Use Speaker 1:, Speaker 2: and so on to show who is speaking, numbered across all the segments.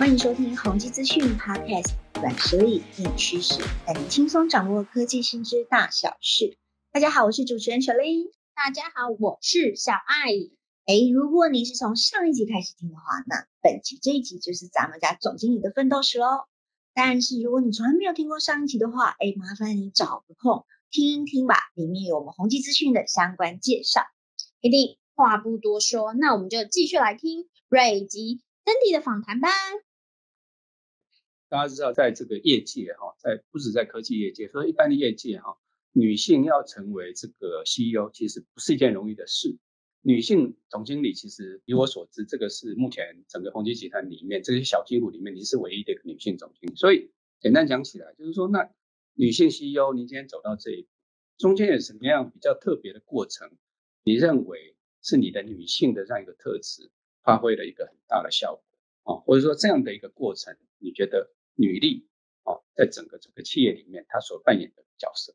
Speaker 1: 欢迎收听宏基资讯 Podcast，软实力硬趋势，带你轻松掌握科技新知大小事。大家好，我是主持人小林。
Speaker 2: 大家好，我是小爱。
Speaker 1: 哎，如果你是从上一集开始听的话，那本集这一集就是咱们家总经理的奋斗史喽。但是如果你从来没有听过上一集的话，哎，麻烦你找个空听一听吧，里面有我们宏基资讯的相关介绍。
Speaker 2: 一定话不多说，那我们就继续来听瑞吉。d 迪的访谈吧。
Speaker 3: 大家知道，在这个业界哈，在不止在科技业界，说一般的业界哈，女性要成为这个 CEO，其实不是一件容易的事。女性总经理，其实以我所知，这个是目前整个宏基集团里面这些小金股里面，你是唯一的一个女性总经理。所以简单讲起来，就是说，那女性 CEO，您今天走到这一步，中间有什么样比较特别的过程？你认为是你的女性的这样一个特质发挥了一个很大的效果啊？或者说这样的一个过程，你觉得女力哦，在整个整个企业里面，她所扮演的角色？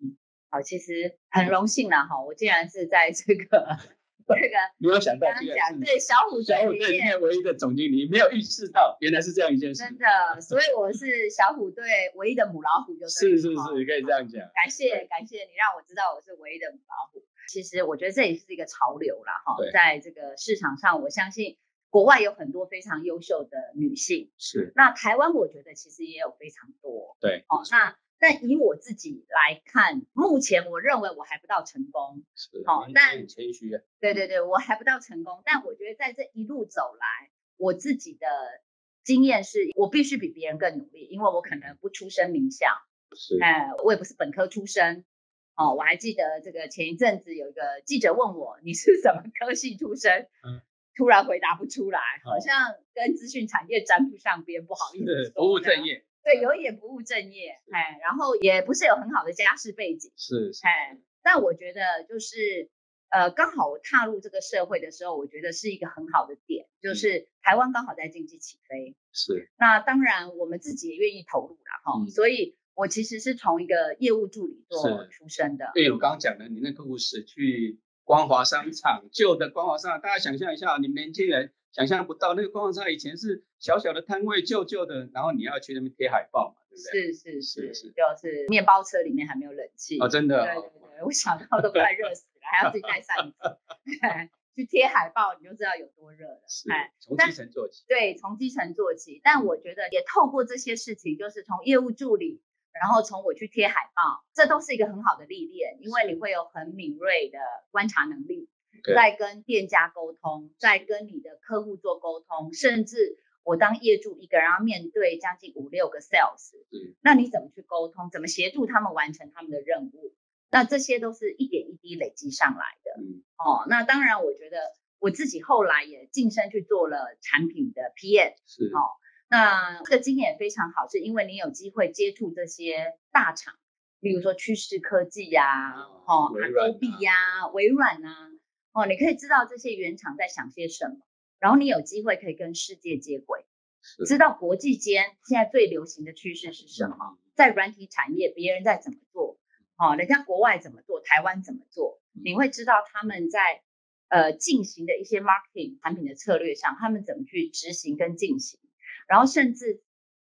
Speaker 4: 嗯，好，其实很荣幸了哈，我竟然是在这个。这个
Speaker 3: 没有想到，这个
Speaker 4: 对小虎
Speaker 3: 小虎队里面唯一的总经理，没有预示到原来是这样一件事。
Speaker 4: 真的，所以我是小虎队唯一的母老虎，就是
Speaker 3: 是是是，可以这样讲。
Speaker 4: 感谢感谢你让我知道我是唯一的母老虎。其实我觉得这也是一个潮流了哈，在这个市场上，我相信国外有很多非常优秀的女性，
Speaker 3: 是
Speaker 4: 那台湾我觉得其实也有非常多。
Speaker 3: 对，
Speaker 4: 哦那。但以我自己来看，目前我认为我还不到成功。
Speaker 3: 是，好，但很谦虚啊。
Speaker 4: 对对对，我还不到成功，但我觉得在这一路走来，我自己的经验是我必须比别人更努力，因为我可能不出身名校，
Speaker 3: 是，
Speaker 4: 哎，我也不是本科出身。哦，我还记得这个前一阵子有一个记者问我你是什么科系出身，嗯，突然回答不出来，好像跟资讯产业沾不上边，不好意思，
Speaker 3: 不务正业。
Speaker 4: 对，有一点不务正业，哎，然后也不是有很好的家世背景，
Speaker 3: 是，
Speaker 4: 哎，但我觉得就是，呃，刚好我踏入这个社会的时候，我觉得是一个很好的点，就是台湾刚好在经济起飞，
Speaker 3: 是，
Speaker 4: 那当然我们自己也愿意投入了哈，所以我其实是从一个业务助理做出身的，
Speaker 3: 对，我刚刚讲的，你那个故事去光华商场，旧的光华商场，大家想象一下，你们年轻人。想象不到那个光华商场以前是小小的摊位，旧旧的，然后你要去那边贴海报嘛，对不
Speaker 4: 对？是是是是，就是面包车里面还没有冷气
Speaker 3: 哦，真的。
Speaker 4: 对对对，我想到都快热死了，还要自己带扇子 去贴海报，你就知道有多热了。
Speaker 3: 哎，从基层做起。
Speaker 4: 对，从基层做起。但我觉得也透过这些事情，就是从业务助理，然后从我去贴海报，这都是一个很好的历练，因为你会有很敏锐的观察能力。在跟店家沟通，在跟你的客户做沟通，甚至我当业主一个人要面对将近五六个 sales，嗯，那你怎么去沟通？怎么协助他们完成他们的任务？那这些都是一点一滴累积上来的，嗯，哦，那当然，我觉得我自己后来也晋升去做了产品的 PM，
Speaker 3: 是，
Speaker 4: 哦，那这个经验非常好，是因为你有机会接触这些大厂，例如说趋势科技呀，哦，Adobe 呀，微软啊。哦，你可以知道这些原厂在想些什么，然后你有机会可以跟世界接轨，知道国际间现在最流行的趋势是什么，在软体产业别人在怎么做，哦，人家国外怎么做，台湾怎么做，你会知道他们在呃进行的一些 marketing 产品的策略上，他们怎么去执行跟进行，然后甚至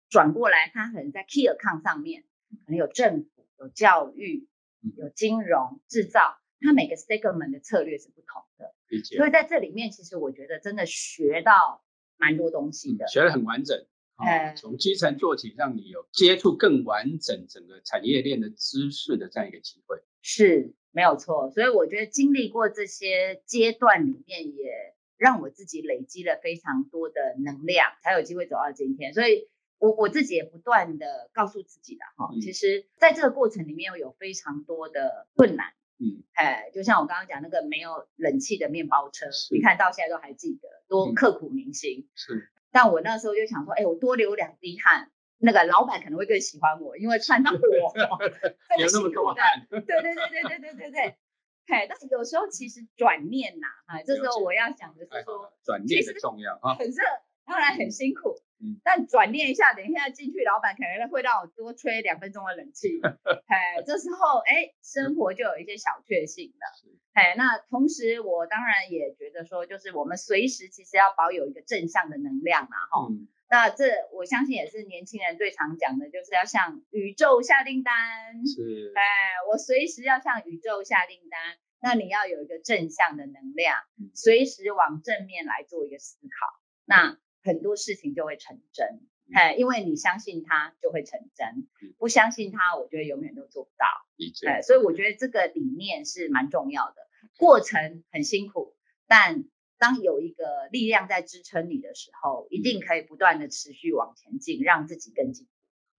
Speaker 4: 转过来，他可能在 key account 上面，可能有政府、有教育、有金融、制造。他每个 segment 的策略是不同的，所以在这里面，其实我觉得真的学到蛮多东西的，
Speaker 3: 学得很完整。呃，从基层做起，让你有接触更完整整个产业链的知识的这样一个机会，
Speaker 4: 是没有错。所以我觉得经历过这些阶段里面，也让我自己累积了非常多的能量，才有机会走到今天。所以我我自己也不断的告诉自己的哈，其实在这个过程里面有非常多的困难。嗯，哎，就像我刚刚讲那个没有冷气的面包车，你看到现在都还记得，多刻骨铭心。
Speaker 3: 是，
Speaker 4: 但我那时候就想说，哎，我多流两滴汗，那个老板可能会更喜欢我，因为看到我
Speaker 3: 有那么多汗。
Speaker 4: 对对对对对对对对。哎，但是有时候其实转念呐，啊，这时候我要想的是说，
Speaker 3: 转念的重要啊，
Speaker 4: 很热，当然很辛苦。但转念一下，等一下进去，老板可能会让我多吹两分钟的冷气。哎，这时候哎，生活就有一些小确幸了。哎，那同时我当然也觉得说，就是我们随时其实要保有一个正向的能量嘛，哈。那这我相信也是年轻人最常讲的，就是要向宇宙下订单。
Speaker 3: 是，
Speaker 4: 哎，我随时要向宇宙下订单。那你要有一个正向的能量，随时往正面来做一个思考，那很多事情就会成真。哎，因为你相信它就会成真，不相信它，我觉得永远都做不到。哎，所以我觉得这个理念是蛮重要的。过程很辛苦，但当有一个力量在支撑你的时候，一定可以不断的持续往前进，让自己更进步。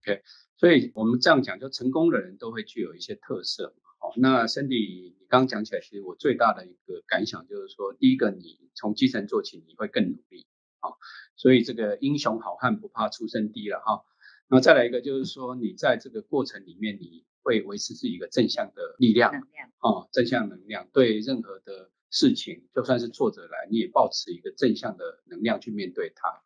Speaker 3: OK，所以我们这样讲，就成功的人都会具有一些特色。哦，那 Cindy，你刚刚讲起来，其实我最大的一个感想就是说，第一个，你从基层做起，你会更努力。好，所以这个英雄好汉不怕出身低了哈。那再来一个就是说，你在这个过程里面，你会维持自己一个正向的力量，
Speaker 4: 能量
Speaker 3: 哦，正向能量，对任何的事情，就算是挫折来，你也保持一个正向的能量去面对它。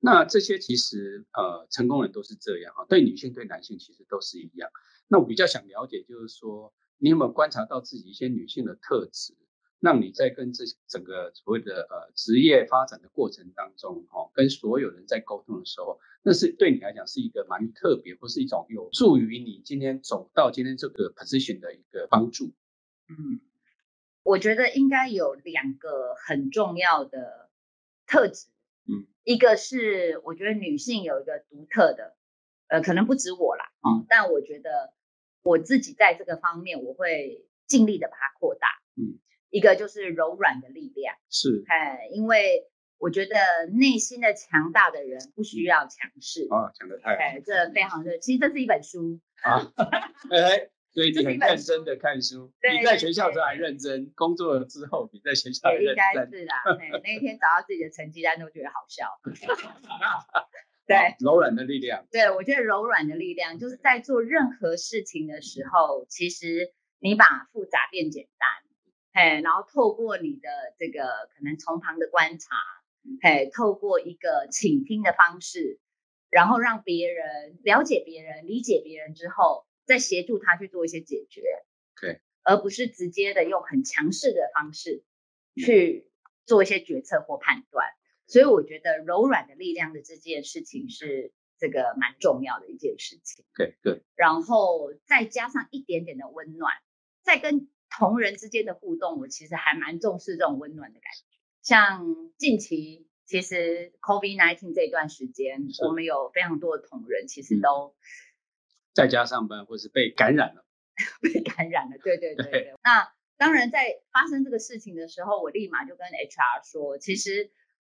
Speaker 3: 那这些其实呃，成功人都是这样哈，对女性对男性其实都是一样。那我比较想了解，就是说，你有没有观察到自己一些女性的特质，让你在跟这整个所谓的呃职业发展的过程当中，哈，跟所有人在沟通的时候，那是对你来讲是一个蛮特别，或是一种有助于你今天走到今天这个 position 的一个帮助。
Speaker 4: 嗯，我觉得应该有两个很重要的特质。嗯，一个是我觉得女性有一个独特的，呃，可能不止我啦，哦，但我觉得。我自己在这个方面，我会尽力的把它扩大。嗯，一个就是柔软的力量，
Speaker 3: 是，
Speaker 4: 哎，因为我觉得内心的强大的人不需要强势。
Speaker 3: 啊，讲的太好，
Speaker 4: 哎，这非常的，其实这是一本书
Speaker 3: 啊，哎，所以你很认真的看书，你在学校时候还认真，工作了之后比在学校认真。应
Speaker 4: 该是啦，那一天找到自己的成绩单都觉得好笑。对，
Speaker 3: 柔软的力量。
Speaker 4: 对，我觉得柔软的力量就是在做任何事情的时候，其实你把复杂变简单，哎，然后透过你的这个可能从旁的观察，哎，透过一个倾听的方式，然后让别人了解别人、理解别人之后，再协助他去做一些解决，
Speaker 3: 对，
Speaker 4: 而不是直接的用很强势的方式去做一些决策或判断。所以我觉得柔软的力量的这件事情是这个蛮重要的一件事情。
Speaker 3: 对对。
Speaker 4: 然后再加上一点点的温暖，在跟同仁之间的互动，我其实还蛮重视这种温暖的感觉。像近期其实 COVID-19 这段时间，我们有非常多的同仁其实都
Speaker 3: 在家上班，或是被感染了。
Speaker 4: 被感染了，对对对对。那当然在发生这个事情的时候，我立马就跟 HR 说，其实。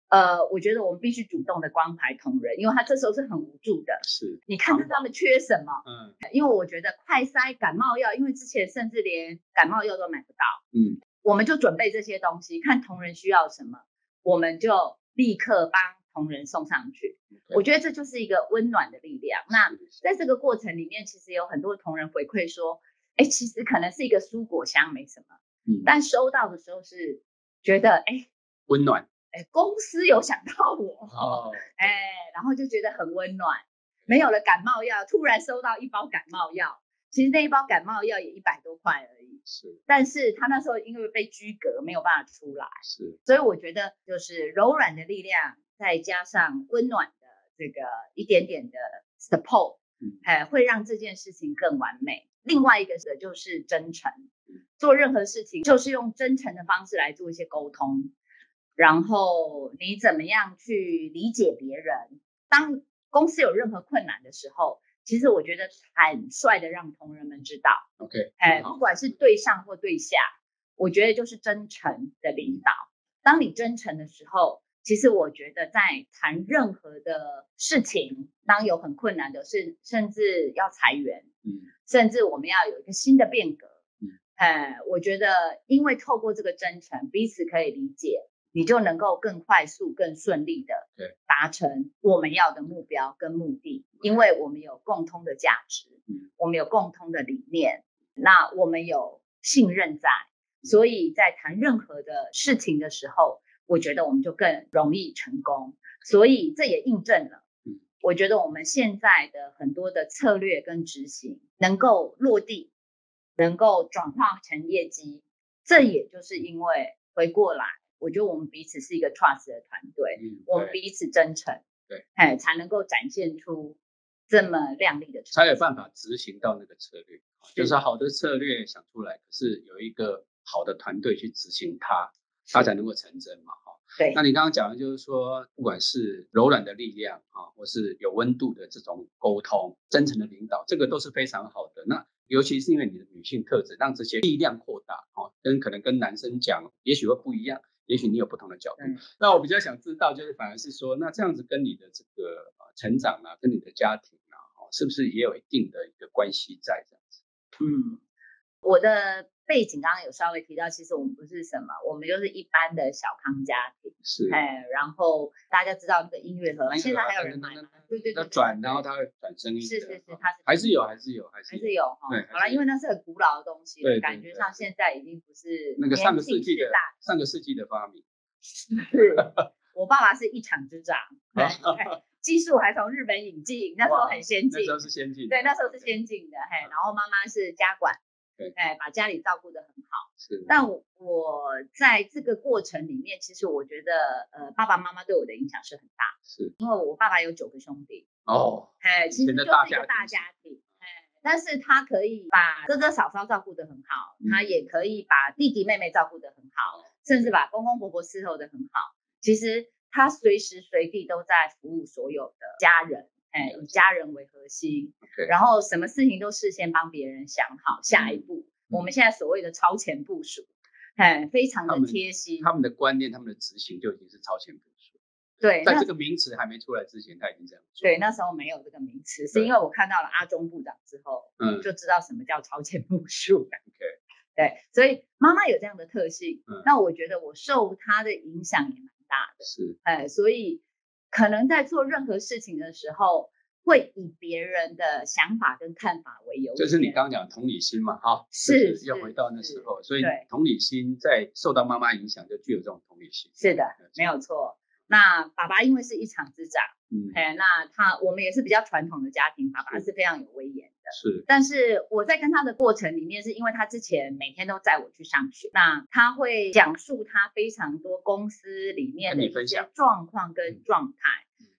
Speaker 4: 呃，我觉得我们必须主动的关怀同仁，因为他这时候是很无助的。
Speaker 3: 是，
Speaker 4: 你看看他们缺什么？嗯，因为我觉得快塞感冒药，因为之前甚至连感冒药都买不到。嗯，我们就准备这些东西，看同仁需要什么，我们就立刻帮同仁送上去。我觉得这就是一个温暖的力量。那在这个过程里面，其实有很多同仁回馈说，哎，其实可能是一个蔬果箱没什么，嗯，但收到的时候是觉得，哎，
Speaker 3: 温暖。
Speaker 4: 哎，公司有想到我，哦，哎，然后就觉得很温暖。没有了感冒药，突然收到一包感冒药，其实那一包感冒药也一百多块而已。
Speaker 3: 是，
Speaker 4: 但是他那时候因为被居隔，没有办法出来。
Speaker 3: 是，
Speaker 4: 所以我觉得就是柔软的力量，再加上温暖的这个一点点的 support，哎，会让这件事情更完美。另外一个是就是真诚，做任何事情就是用真诚的方式来做一些沟通。然后你怎么样去理解别人？当公司有任何困难的时候，其实我觉得坦率的让同仁们知道。
Speaker 3: OK，
Speaker 4: 哎，不管是对上或对下，我觉得就是真诚的领导。当你真诚的时候，其实我觉得在谈任何的事情，当有很困难的是，甚至要裁员，嗯，甚至我们要有一个新的变革，嗯，哎，我觉得因为透过这个真诚，彼此可以理解。你就能够更快速、更顺利的达成我们要的目标跟目的，因为我们有共通的价值，嗯。我们有共通的理念，那我们有信任在，所以在谈任何的事情的时候，我觉得我们就更容易成功。所以这也印证了，我觉得我们现在的很多的策略跟执行能够落地，能够转化成业绩，这也就是因为回过来。我觉得我们彼此是一个 trust 的团队，我们彼此真诚，
Speaker 3: 对，
Speaker 4: 哎，才能够展现出这么亮丽的，
Speaker 3: 才有办法执行到那个策略。就是好的策略想出来，可是有一个好的团队去执行它，它才能够成真嘛，哈。
Speaker 4: 对。
Speaker 3: 那你刚刚讲的就是说，不管是柔软的力量啊，或是有温度的这种沟通、真诚的领导，这个都是非常好的。那尤其是因为你的女性特质，让这些力量扩大，啊，跟可能跟男生讲，也许会不一样，也许你有不同的角度。那我比较想知道，就是反而是说，那这样子跟你的这个成长啊，跟你的家庭啊，是不是也有一定的一个关系在这样子？
Speaker 4: 嗯，我的背景刚刚有稍微提到，其实我们不是什么，我们就是一般的小康家庭，
Speaker 3: 是，
Speaker 4: 哎，然后大家知道那个音乐盒，现在还有人买吗？对对对，
Speaker 3: 转，然后它会转声音，
Speaker 4: 是是是，它是
Speaker 3: 还是有，还是有，还是
Speaker 4: 还是有哈。好了，因为那是很古老的东西，
Speaker 3: 对，
Speaker 4: 感觉上现在已经不是
Speaker 3: 那个上个世纪的上个世纪的发明。
Speaker 4: 是我爸爸是一厂之长。技术还从日本引进，那时候很先进，
Speaker 3: 那时候是先进，
Speaker 4: 对，那时候是先进的，嘿。然后妈妈是家管，
Speaker 3: 对，
Speaker 4: 哎，把家里照顾得很好。
Speaker 3: 是。
Speaker 4: 但我我在这个过程里面，其实我觉得，呃，爸爸妈妈对我的影响是很大，
Speaker 3: 是
Speaker 4: 因为我爸爸有九个兄弟，
Speaker 3: 哦，
Speaker 4: 哎，其实就是一个大家庭，哎，但是他可以把哥哥嫂嫂照顾得很好，他也可以把弟弟妹妹照顾得很好，甚至把公公婆婆伺候得很好。其实。他随时随地都在服务所有的家人，哎，以家人为核心，然后什么事情都事先帮别人想好下一步。我们现在所谓的超前部署，哎，非常的贴心。
Speaker 3: 他们的观念，他们的执行就已经是超前部署。
Speaker 4: 对，
Speaker 3: 在这个名词还没出来之前，他已经这样做。
Speaker 4: 对，那时候没有这个名词，是因为我看到了阿中部长之后，嗯，就知道什么叫超前部署。
Speaker 3: OK，
Speaker 4: 对，所以妈妈有这样的特性，那我觉得我受她的影响也蛮。大的
Speaker 3: 是，
Speaker 4: 哎，所以可能在做任何事情的时候，会以别人的想法跟看法为由。
Speaker 3: 就是你刚刚讲同理心嘛，哈，
Speaker 4: 是
Speaker 3: 要回到那时候，所以同理心在受到妈妈影响，就具有这种同理心。
Speaker 4: 是的，没有错。那爸爸因为是一厂之长，嗯，哎，那他我们也是比较传统的家庭，爸爸是非常有威严的，
Speaker 3: 是。
Speaker 4: 但是我在跟他的过程里面，是因为他之前每天都载我去上学，那他会讲述他非常多公司里面的一些状况跟状态，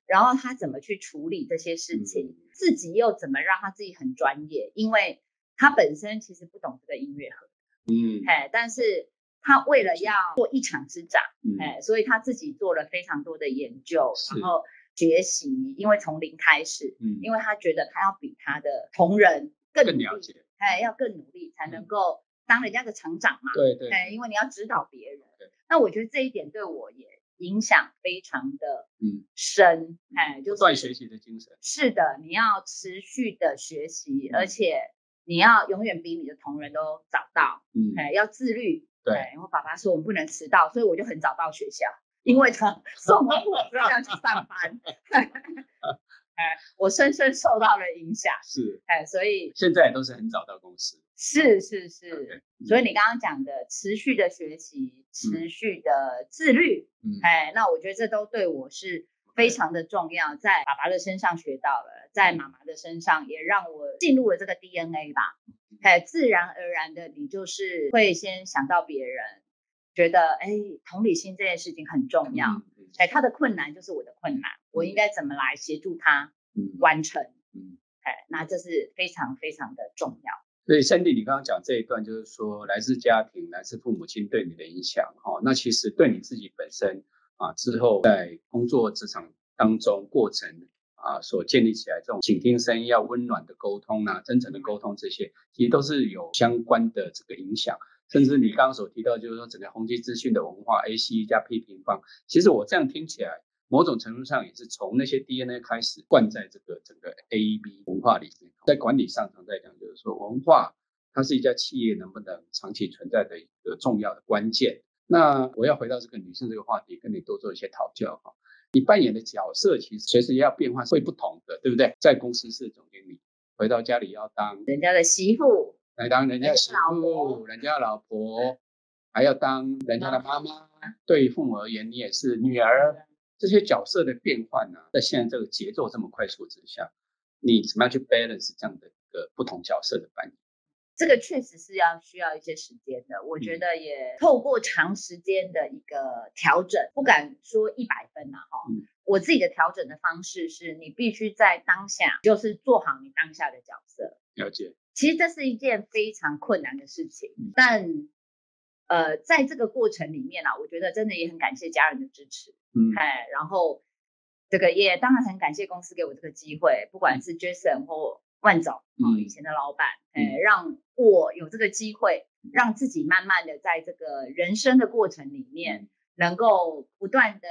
Speaker 4: 然后他怎么去处理这些事情，自己又怎么让他自己很专业，因为他本身其实不懂这个音乐盒，嗯，哎，但是。他为了要做一场之长，哎，所以他自己做了非常多的研究，然后学习，因为从零开始，嗯，因为他觉得他要比他的同仁更
Speaker 3: 了解，
Speaker 4: 哎，要更努力才能够当人家的成长嘛，
Speaker 3: 对对，
Speaker 4: 哎，因为你要指导别人，那我觉得这一点对我也影响非常的嗯。深，哎，就
Speaker 3: 不断学习的精神，
Speaker 4: 是的，你要持续的学习，而且你要永远比你的同仁都早到，嗯，哎，要自律。
Speaker 3: 对，
Speaker 4: 然后爸爸说我们不能迟到，所以我就很早到学校，因为他送完我就要去上班。哎，我深深受到了影响。
Speaker 3: 是，
Speaker 4: 哎，所以
Speaker 3: 现在都是很早到公司。
Speaker 4: 是是是，所以你刚刚讲的持续的学习，持续的自律，哎，那我觉得这都对我是非常的重要，在爸爸的身上学到了，在妈妈的身上也让我进入了这个 DNA 吧。哎，自然而然的，你就是会先想到别人，觉得哎，同理心这件事情很重要。哎，他的困难就是我的困难，我应该怎么来协助他完成？嗯，哎，那这是非常非常的重要。
Speaker 3: 所以，Sandy，你刚刚讲这一段，就是说来自家庭、来自父母亲对你的影响，哈，那其实对你自己本身啊，之后在工作职场当中过程。啊，所建立起来这种倾听声音、要温暖的沟通啊，真诚的沟通，这些其实都是有相关的这个影响。甚至你刚刚所提到，就是说整个宏基资讯的文化，A C 加 P 平方，其实我这样听起来，某种程度上也是从那些 DNA 开始灌在这个整个 A B 文化里面。在管理上，常在讲，就是说文化它是一家企业能不能长期存在的一个重要的关键。那我要回到这个女性这个话题，跟你多做一些讨教哈。你扮演的角色其实随时要变换，会不同的，对不对？在公司是总经理，回到家里要当
Speaker 4: 人家的媳妇，
Speaker 3: 来当人家媳妇，人家老婆，还要当人家的妈妈。对于父母而言，你也是女儿。这些角色的变换呢，在现在这个节奏这么快速之下，你怎么样去 balance 这样的一个不同角色的扮演？
Speaker 4: 这个确实是要需要一些时间的。我觉得也透过长时间的一个调整，不敢说一百分呐，哈。我自己的调整的方式是，你必须在当下就是做好你当下的角色。
Speaker 3: 了解。
Speaker 4: 其实这是一件非常困难的事情，但呃，在这个过程里面啊，我觉得真的也很感谢家人的支持。嗯。哎，然后这个也当然很感谢公司给我这个机会，不管是 Jason 或万总啊，以前的老板，哎，让我有这个机会，让自己慢慢的在这个人生的过程里面，能够不断的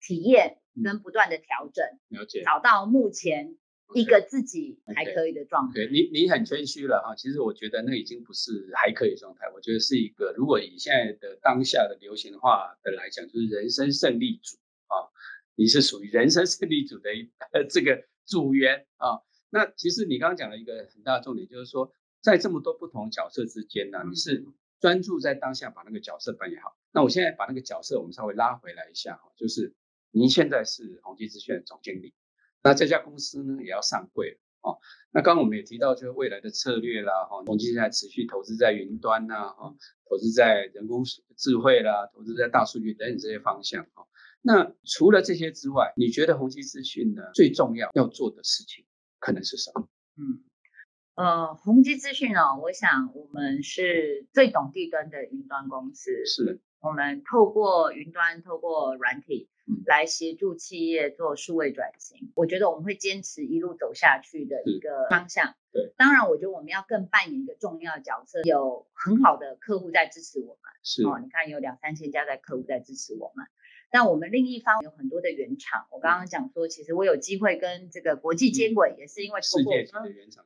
Speaker 4: 体验跟不断的调整，
Speaker 3: 了解，
Speaker 4: 找到目前一个自己还可以的状态。
Speaker 3: 对你，你很谦虚了哈。其实我觉得那已经不是还可以状态，我觉得是一个，如果以现在的当下的流行话的来讲，就是人生胜利组啊，你是属于人生胜利组的一这个组员啊。那其实你刚刚讲了一个很大的重点，就是说在这么多不同角色之间呢，你是专注在当下把那个角色扮演好。那我现在把那个角色我们稍微拉回来一下哈，就是您现在是宏基资讯的总经理，那这家公司呢也要上柜了哦。那刚刚我们也提到就是未来的策略啦哈，宏基现在持续投资在云端呐哈，投资在人工智慧啦，投资在大数据等等这些方向哈。那除了这些之外，你觉得宏基资讯呢最重要要做的事情？可能是什么？嗯，
Speaker 4: 呃，宏基资讯哦，我想我们是最懂地端的云端公司，
Speaker 3: 是
Speaker 4: 我们透过云端，透过软体来协助企业做数位转型。我觉得我们会坚持一路走下去的一个方向。
Speaker 3: 对，
Speaker 4: 当然，我觉得我们要更扮演一个重要的角色，有很好的客户在支持我们。
Speaker 3: 是
Speaker 4: 哦，你看有两三千家在客户在支持我们。但我们另一方有很多的原厂，我刚刚讲说，其实我有机会跟这个国际接轨，也是因为通过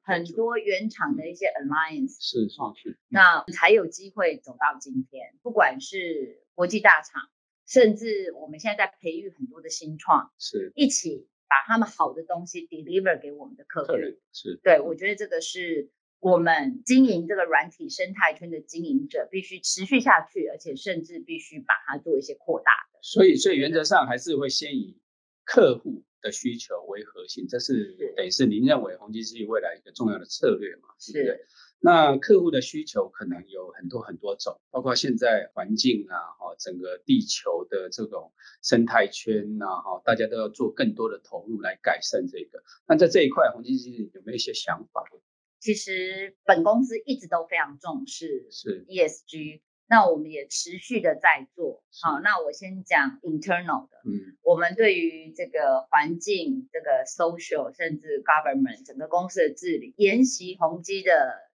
Speaker 4: 很多原厂的一些 alliance，
Speaker 3: 是是，
Speaker 4: 那才有机会走到今天。不管是国际大厂，甚至我们现在在培育很多的新创，
Speaker 3: 是
Speaker 4: 一起把他们好的东西 deliver 给我们的客户。
Speaker 3: 是，
Speaker 4: 对我觉得这个是我们经营这个软体生态圈的经营者必须持续下去，而且甚至必须把它做一些扩大的。
Speaker 3: 所以，所以原则上还是会先以客户的需求为核心，这是等于是您认为宏基资讯未来一个重要的策略嘛？
Speaker 4: 是。
Speaker 3: 那客户的需求可能有很多很多种，包括现在环境啊，哈，整个地球的这种生态圈呐，哈，大家都要做更多的投入来改善这个。那在这一块，宏基资讯有没有一些想法？
Speaker 4: 其实本公司一直都非常重视
Speaker 3: 是
Speaker 4: ESG。那我们也持续的在做好。那我先讲 internal 的，嗯，我们对于这个环境、这个 social 甚至 government 整个公司的治理，沿袭宏基的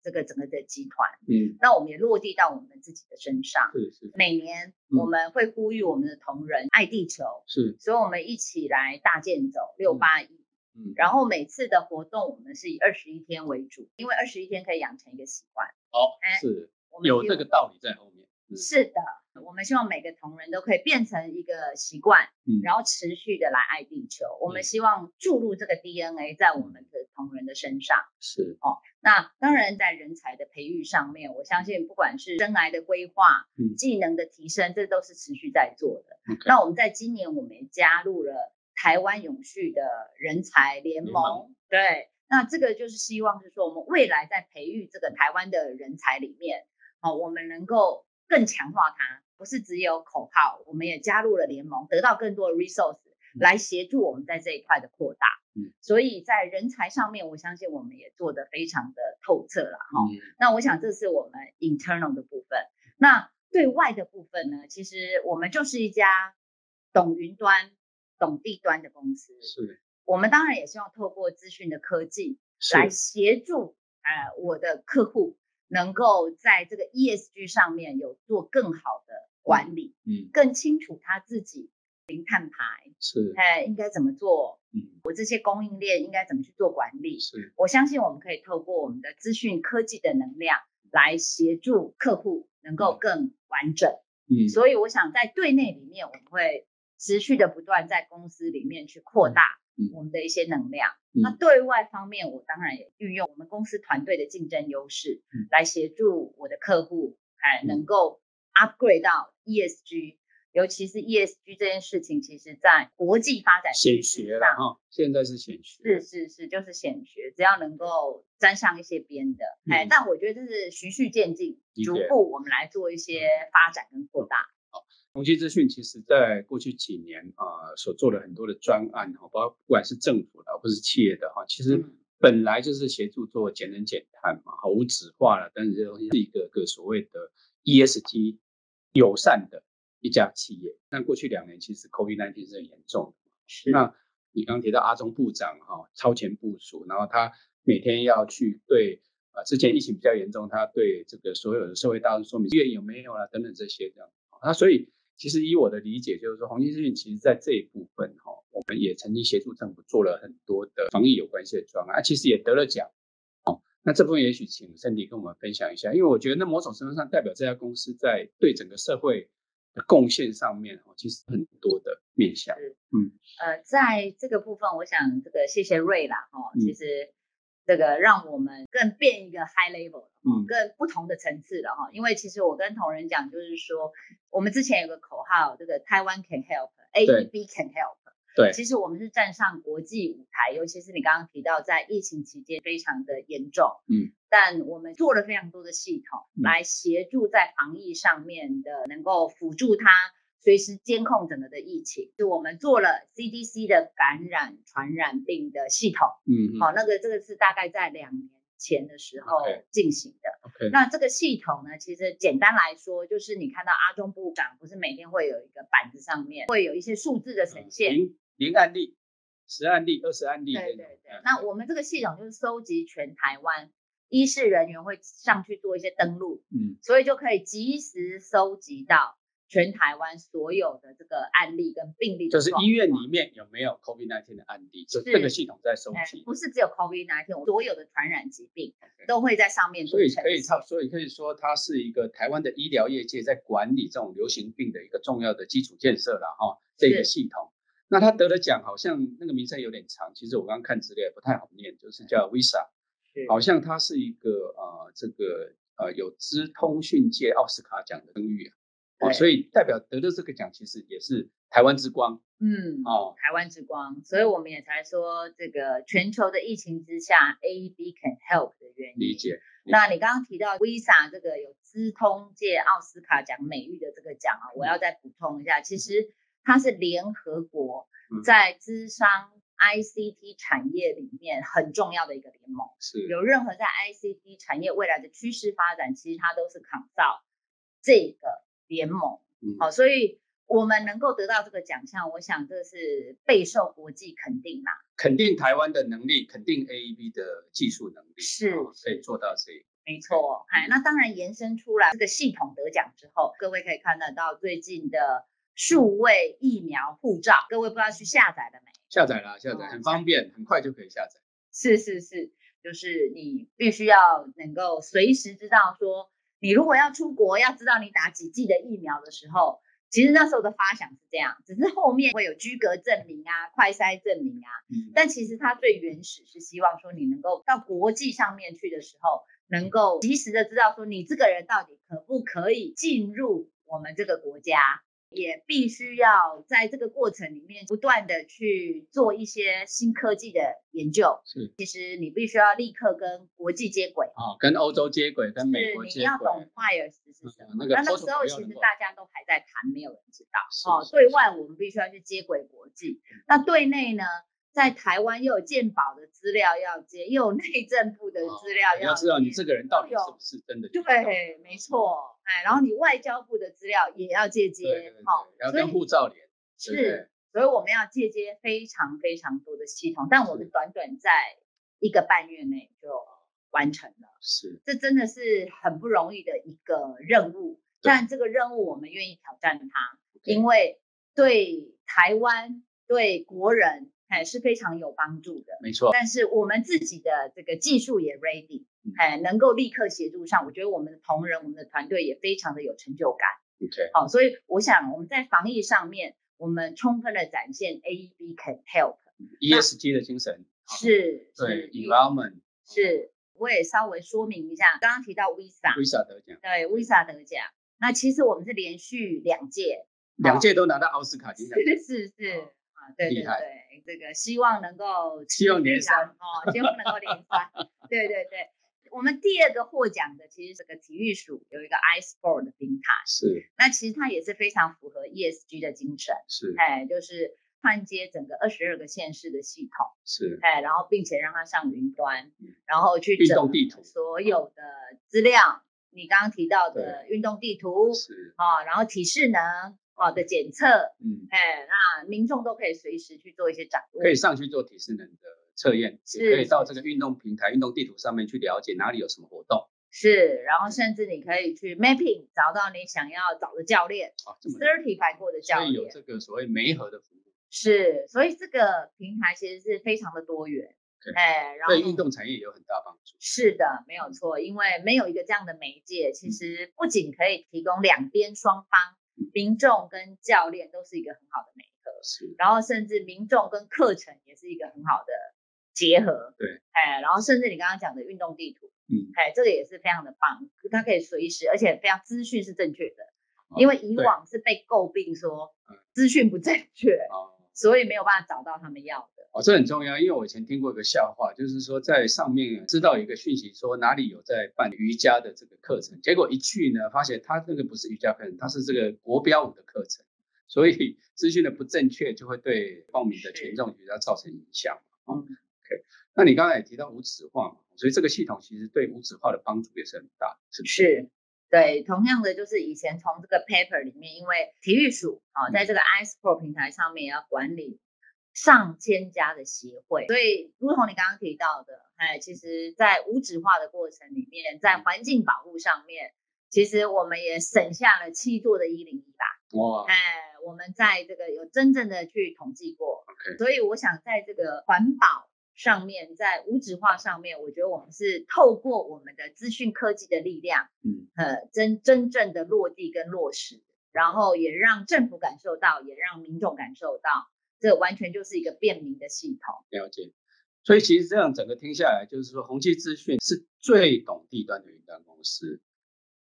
Speaker 4: 这个整个的集团，嗯，那我们也落地到我们自己的身上。
Speaker 3: 是是。
Speaker 4: 每年我们会呼吁我们的同仁爱地球，
Speaker 3: 是，
Speaker 4: 所以我们一起来大健走六八一，嗯，然后每次的活动我们是以二十一天为主，因为二十一天可以养成一个习惯。
Speaker 3: 哦，是。有这个道理在后面。
Speaker 4: 是的，我们希望每个同仁都可以变成一个习惯，嗯，然后持续的来爱地球。我们希望注入这个 DNA 在我们的同仁的身上。
Speaker 3: 是
Speaker 4: 哦，那当然在人才的培育上面，我相信不管是生涯的规划、嗯技能的提升，这都是持续在做的。那我们在今年，我们也加入了台湾永续的人才联盟。对，那这个就是希望是说，我们未来在培育这个台湾的人才里面。好，我们能够更强化它，不是只有口号，我们也加入了联盟，得到更多的 resource 来协助我们在这一块的扩大。嗯，所以在人才上面，我相信我们也做得非常的透彻了哈。那我想这是我们 internal 的部分。那对外的部分呢？其实我们就是一家懂云端、懂地端的公司。
Speaker 3: 是。
Speaker 4: 我们当然也希望透过资讯的科技来协助呃我的客户。能够在这个 ESG 上面有做更好的管理，嗯，更清楚他自己零碳排
Speaker 3: 是，
Speaker 4: 哎，应该怎么做？嗯，我这些供应链应该怎么去做管理？
Speaker 3: 是，
Speaker 4: 我相信我们可以透过我们的资讯科技的能量来协助客户能够更完整。嗯，所以我想在对内里面，我们会持续的不断在公司里面去扩大。我们的一些能量，那对外方面，我当然也运用我们公司团队的竞争优势，来协助我的客户，哎，能够 upgrade 到 ESG，尤其是 ESG 这件事情，其实在国际发展
Speaker 3: 显学了哈，现在是显学，
Speaker 4: 是是是，就是显学，只要能够沾上一些边的，哎，但我觉得这是循序渐进，逐步我们来做一些发展跟扩大。
Speaker 3: 好，宏基资讯其实在过去几年啊，所做的很多的专案哈，包括不管是政府的或是企业的哈，其实本来就是协助做节能减碳嘛，无纸化了，但是这东西是一个个所谓的 ESG 友善的。一家企业，那过去两年其实 COVID-19 是很严重的。
Speaker 4: 是。
Speaker 3: 那你刚提到阿中部长哈超前部署，然后他每天要去对啊，之前疫情比较严重，他对这个所有的社会大众说明医院有没有啦等等这些这样。那所以其实以我的理解，就是说黄金资讯其实在这一部分哈，我们也曾经协助政府做了很多的防疫有关系的专案，其实也得了奖。哦，那这部分也许请 Cindy 跟我们分享一下，因为我觉得那某种程度上代表这家公司在对整个社会的。贡献上面哦，其实很多的面向。
Speaker 4: 嗯，呃，在这个部分，我想这个谢谢瑞啦，哈，其实这个让我们更变一个 high level，嗯，更不同的层次了哈。因为其实我跟同仁讲，就是说我们之前有个口号，这个台湾 can help，A E B can help。
Speaker 3: 对，
Speaker 4: 其实我们是站上国际舞台，尤其是你刚刚提到在疫情期间非常的严重，嗯，但我们做了非常多的系统来协助在防疫上面的，能够辅助它随时监控整个的疫情。就我们做了 CDC 的感染传染病的系统，嗯，好，那个这个是大概在两年前的时候进行的。那这个系统呢，其实简单来说，就是你看到阿中部长不是每天会有一个板子上面会有一些数字的呈现。
Speaker 3: 零案例、十案例、二十案例。
Speaker 4: 对对对。那我们这个系统就是收集全台湾医事人员会上去做一些登录，嗯，所以就可以及时收集到全台湾所有的这个案例跟病例。
Speaker 3: 就是医院里面有没有 COVID-19 的案例，就这个系统在收集。
Speaker 4: 不是只有 COVID-19，所有的传染疾病都会在上面。
Speaker 3: 所以可以它，所以可以说它是一个台湾的医疗业界在管理这种流行病的一个重要的基础建设了哈。这个系统。那他得的奖好像那个名称有点长，其实我刚刚看资料不太好念，就是叫 Visa，好像他是一个呃这个呃有资通讯界奥斯卡奖的声誉啊，哦，所以代表得的这个奖其实也是台湾之光，
Speaker 4: 嗯，哦，台湾之光，所以我们也才说这个全球的疫情之下，AEB can help 的原因。
Speaker 3: 理解。
Speaker 4: 那你刚刚提到 Visa 这个有资通界奥斯卡奖美誉的这个奖啊，我要再补充一下，其实。它是联合国在资商 ICT 产业里面很重要的一个联盟，
Speaker 3: 是
Speaker 4: 有任何在 ICT 产业未来的趋势发展，其实它都是抗造这个联盟。好，所以我们能够得到这个奖项，我想这是备受国际肯定啦，
Speaker 3: 肯定台湾的能力，肯定 AEB 的技术能力，
Speaker 4: 是
Speaker 3: 可以做到这。
Speaker 4: 没错，哎，那当然延伸出来这个系统得奖之后，各位可以看得到最近的。数位疫苗护照，各位不知道去下载了没？
Speaker 3: 下载了，下载很方便，很快就可以下载。
Speaker 4: 是是是，就是你必须要能够随时知道说，你如果要出国，要知道你打几剂的疫苗的时候，其实那时候的发想是这样，只是后面会有居格证明啊、快筛证明啊。嗯。但其实它最原始是希望说，你能够到国际上面去的时候，能够及时的知道说，你这个人到底可不可以进入我们这个国家。也必须要在这个过程里面不断的去做一些新科技的研究。
Speaker 3: 是，
Speaker 4: 其实你必须要立刻跟国际接轨
Speaker 3: 啊，跟欧洲接轨，跟美国接轨。
Speaker 4: 你要懂 fires 是什么？那
Speaker 3: 那
Speaker 4: 时候其实大家都还在谈，没有人知道。哦，对外我们必须要去接轨国际，那对内呢？在台湾又有鉴宝的资料要接，又有内政部的资料要
Speaker 3: 要知道你这个人到底是不是真的。
Speaker 4: 对，没错，哎，然后你外交部的资料也要借接，
Speaker 3: 好，要跟护照连。
Speaker 4: 是，所以我们要借接非常非常多的系统，但我们短短在一个半月内就完成了。
Speaker 3: 是，
Speaker 4: 这真的是很不容易的一个任务，但这个任务我们愿意挑战它，因为对台湾对国人。哎，是非常有帮助的，
Speaker 3: 没错。
Speaker 4: 但是我们自己的这个技术也 ready，哎，能够立刻协助上。我觉得我们的同仁、我们的团队也非常的有成就感。
Speaker 3: OK，
Speaker 4: 好，所以我想我们在防疫上面，我们充分的展现 AEB can help，ESG
Speaker 3: 的精神
Speaker 4: 是，
Speaker 3: 对，environment
Speaker 4: 是。我也稍微说明一下，刚刚提到 Visa，Visa
Speaker 3: 得奖，
Speaker 4: 对，Visa 得奖。那其实我们是连续两届
Speaker 3: 两届都拿到奥斯卡奖，
Speaker 4: 是是是啊，对对对，这个希望能够
Speaker 3: 希望连三
Speaker 4: 哦，希望能够连三，对对对。我们第二个获奖的其实是个体育署有一个 iSport 的平台，
Speaker 3: 是。
Speaker 4: 那其实它也是非常符合 ESG 的精神，
Speaker 3: 是。
Speaker 4: 哎，就是串接整个二十二个县市的系统，
Speaker 3: 是
Speaker 4: 哎，然后并且让它上云端
Speaker 3: 嗯，
Speaker 4: 然后去
Speaker 3: 运
Speaker 4: 整
Speaker 3: 动地图
Speaker 4: 所有的资料，你刚刚提到的运动地图
Speaker 3: 是，
Speaker 4: 啊，然后体适能啊的检测，
Speaker 3: 嗯，
Speaker 4: 哎，那民众都可以随时去做一些掌握，
Speaker 3: 可以上去做体适能的测验，
Speaker 4: 是
Speaker 3: 也可以到这个运动平台、运动地图上面去了解哪里有什么活动。
Speaker 4: 是，然后甚至你可以去 mapping 找到你想要找的教练
Speaker 3: 啊，这么
Speaker 4: certify 过的教
Speaker 3: 所以有，这个所谓媒合的服务，
Speaker 4: 是，所以这个平台其实是非常的多元
Speaker 3: 对，
Speaker 4: 哎，然后
Speaker 3: 对运动产业有很大帮助。
Speaker 4: 是的，没有错，因为没有一个这样的媒介，其实不仅可以提供两边双方，民众跟教练都是一个很好的媒合，
Speaker 3: 是。
Speaker 4: 然后甚至民众跟课程也是一个很好的结合。
Speaker 3: 对，
Speaker 4: 哎，然后甚至你刚刚讲的运动地图，
Speaker 3: 嗯，
Speaker 4: 哎，这个也是非常的棒，它可以随时，而且非常资讯是正确的，因为以往是被诟病说
Speaker 3: 嗯。
Speaker 4: 资讯不正确，
Speaker 3: 哦
Speaker 4: 所以没有办法找到他们要的。
Speaker 3: 哦，这很重要，因为我以前听过一个笑话，就是说在上面知道一个讯息，说哪里有在办瑜伽的这个课程，结果一去呢，发现他这个不是瑜伽课程，他是这个国标舞的课程，所以资讯的不正确就会对报名的群众比较造成影响。哦
Speaker 4: 嗯
Speaker 3: ，OK，那你刚才也提到无纸化嘛，所以这个系统其实对无纸化的帮助也是很大，是不是？
Speaker 4: 是，对，同样的就是以前从这个 paper 里面，因为体育署啊，在这个 iSport 平台上面也要管理上千家的协会，所以如同你刚刚提到的，哎，其实在无纸化的过程里面，在环境保护上面，其实我们也省下了七座的一零一吧，
Speaker 3: 哇。
Speaker 4: 哎，我们在这个有真正的去统计过所以我想在这个环保上面，在无纸化上面，我觉得我们是透过我们的资讯科技的力量，
Speaker 3: 嗯，
Speaker 4: 呃，真真正的落地跟落实，然后也让政府感受到，也让民众感受到，这完全就是一个便民的系统。
Speaker 3: 了解。所以其实这样整个听下来，就是说宏基资讯是最懂地端的云端公司，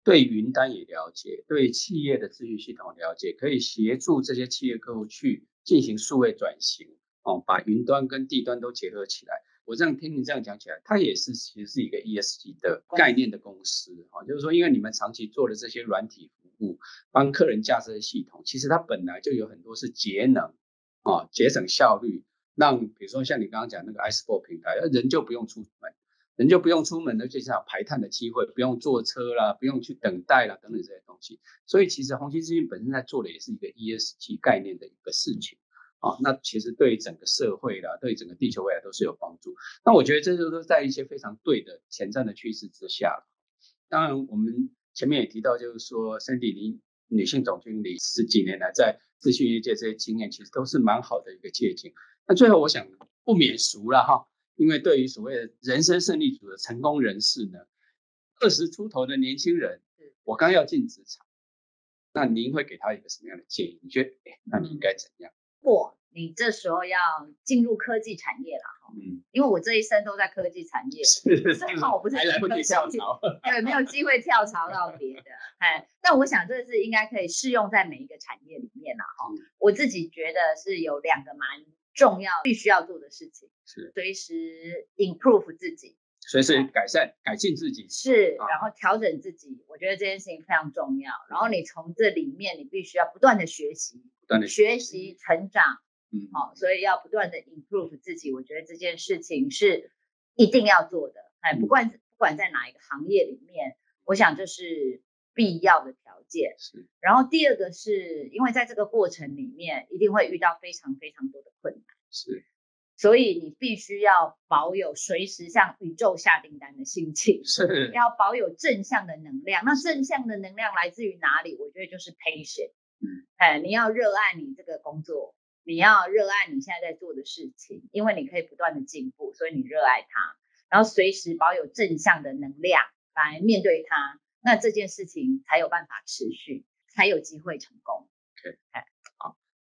Speaker 3: 对云端也了解，对企业的资讯系统了解，可以协助这些企业客户去进行数位转型，哦，把云端跟地端都结合起来。我这样听你这样讲起来，它也是其实是一个 ESG 的概念的公司啊、哦，就是说，因为你们长期做的这些软体服务，帮客人架设系统，其实它本来就有很多是节能啊、节省效率，让比如说像你刚刚讲那个 iSport 平台，人就不用出门，人就不用出门，而且少排碳的机会，不用坐车啦，不用去等待啦，等等这些东西。所以其实宏基资讯本身在做的也是一个 ESG 概念的一个事情啊。那其实对整个社会啦，对整个地球未来都是有帮助。那我觉得这就是在一些非常对的前瞻的趋势之下。当然，我们前面也提到，就是说，Cindy 你女性总经理十几年来在资讯业界这些经验，其实都是蛮好的一个借鉴。那最后我想不免俗了哈，因为对于所谓的人生胜利组的成功人士呢，二十出头的年轻人，我刚要进职场，那您会给他一个什么样的建议？你觉得，哎，那你应该怎样？
Speaker 4: 如果你这时候要进入科技产业了哈，
Speaker 3: 嗯，
Speaker 4: 因为我这一生都在科技产业，
Speaker 3: 是
Speaker 4: 幸好我不是
Speaker 3: 还来不及跳槽，
Speaker 4: 对，没有机会跳槽到别的，哎，但我想这是应该可以适用在每一个产业里面啦，哈、
Speaker 3: 嗯
Speaker 4: 我自己觉得是有两个蛮重要、必须要做的事情，
Speaker 3: 是
Speaker 4: 随时 improve 自己，
Speaker 3: 随时改善、改进自己。
Speaker 4: 是，
Speaker 3: 啊
Speaker 4: 然后调整自己，我觉得这件事情非常重要。然后你从这里面，你必须要不断的学习，
Speaker 3: 不断的
Speaker 4: 学习成长，
Speaker 3: 嗯，
Speaker 4: 好、所以要不断的 improve 自己，我觉得这件事情是一定要做的。哎，不
Speaker 3: 嗯
Speaker 4: 管不管在哪一个行业里面，我想这是必要的条件。
Speaker 3: 是
Speaker 4: 然后第二个是因为在这个过程里面，一定会遇到非常非常多的困难，
Speaker 3: 是
Speaker 4: 所以你必须要保有随时向宇宙下订单的心情。
Speaker 3: 是，
Speaker 4: 要保有正向的能量。那正向的能量来自于哪里？我觉得就是 patient。
Speaker 3: 嗯，
Speaker 4: 哎，你要热爱你这个工作，你要热爱你现在在做的事情，因为你可以不断的进步，所以你热爱它，然后随时保有正向的能量来面对它，那这件事情才有办法持续，才有机会成功。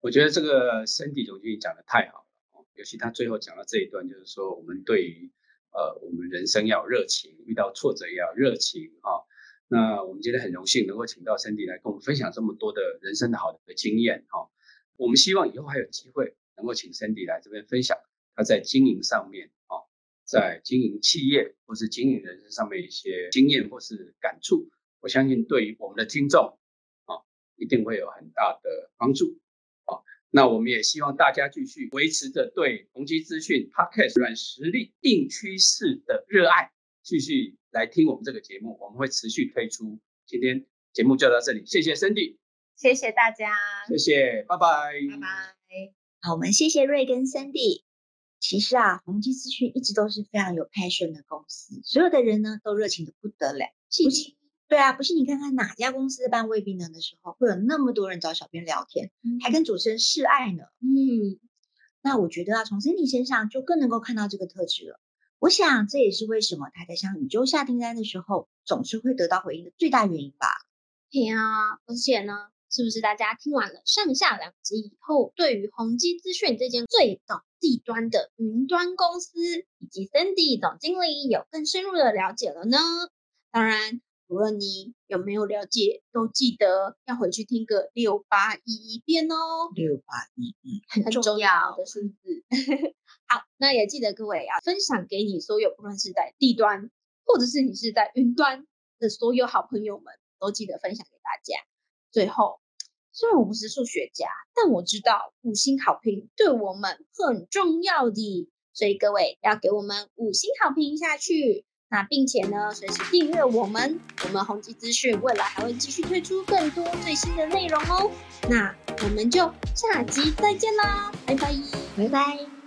Speaker 3: 我觉得这个 Cindy 总经理讲的太好了哦，尤其他最后讲到这一段，就是说我们对于呃我们人生要有热情，遇到挫折也要有热情啊、那我们今天很荣幸能够请到 Cindy 来跟我们分享这么多的人生的好的经验哈。我们希望以后还有机会能够请 Cindy 来这边分享他在经营上面啊，在经营企业或是经营人生上面一些经验或是感触。我相信对于我们的听众啊，一定会有很大的帮助啊。那我们也希望大家继续维持着对宏基资讯 Podcast 软实力硬趋势的热爱，继续。来听我们这个节目，我们会持续推出。今天节目就到这里，谢谢 Cindy，
Speaker 4: 谢谢大家，
Speaker 3: 谢谢，拜拜，
Speaker 4: 拜拜。
Speaker 1: 好，我们谢谢瑞跟 Cindy。其实啊，宏基资讯一直都是非常有 passion 的公司，所有的人呢都热情的不得了。不是，对啊，不信你看看哪家公司办未必能的时候，会有那么多人找小编聊天，还跟主持人示爱呢。嗯，那我觉得啊，从 Cindy 身上就更能够看到这个特质了。我想这也是为什么他在向宇宙下订单的时候，总是会得到回应的最大原因吧。
Speaker 2: 对啊，而且呢，是不是大家听完了上下两集以后，对于宏基资讯这间最懂地端的云端公司，以及 Cindy 总经理有更深入的了解了呢？当然，无论你有没有了解，都记得要回去听个六八一一遍哦。
Speaker 1: 六八一一，
Speaker 2: 很重要的数字。好，那也记得各位要分享给你所有，不论是在地端，或者是你是在云端的所有好朋友们，都记得分享给大家。最后，虽然我不是数学家，但我知道五星好评对我们很重要的，所以各位要给我们五星好评下去。那并且呢，随时订阅我们，我们宏基资讯未来还会继续推出更多最新的内容哦。那我们就下集再见啦，拜拜，
Speaker 1: 拜拜。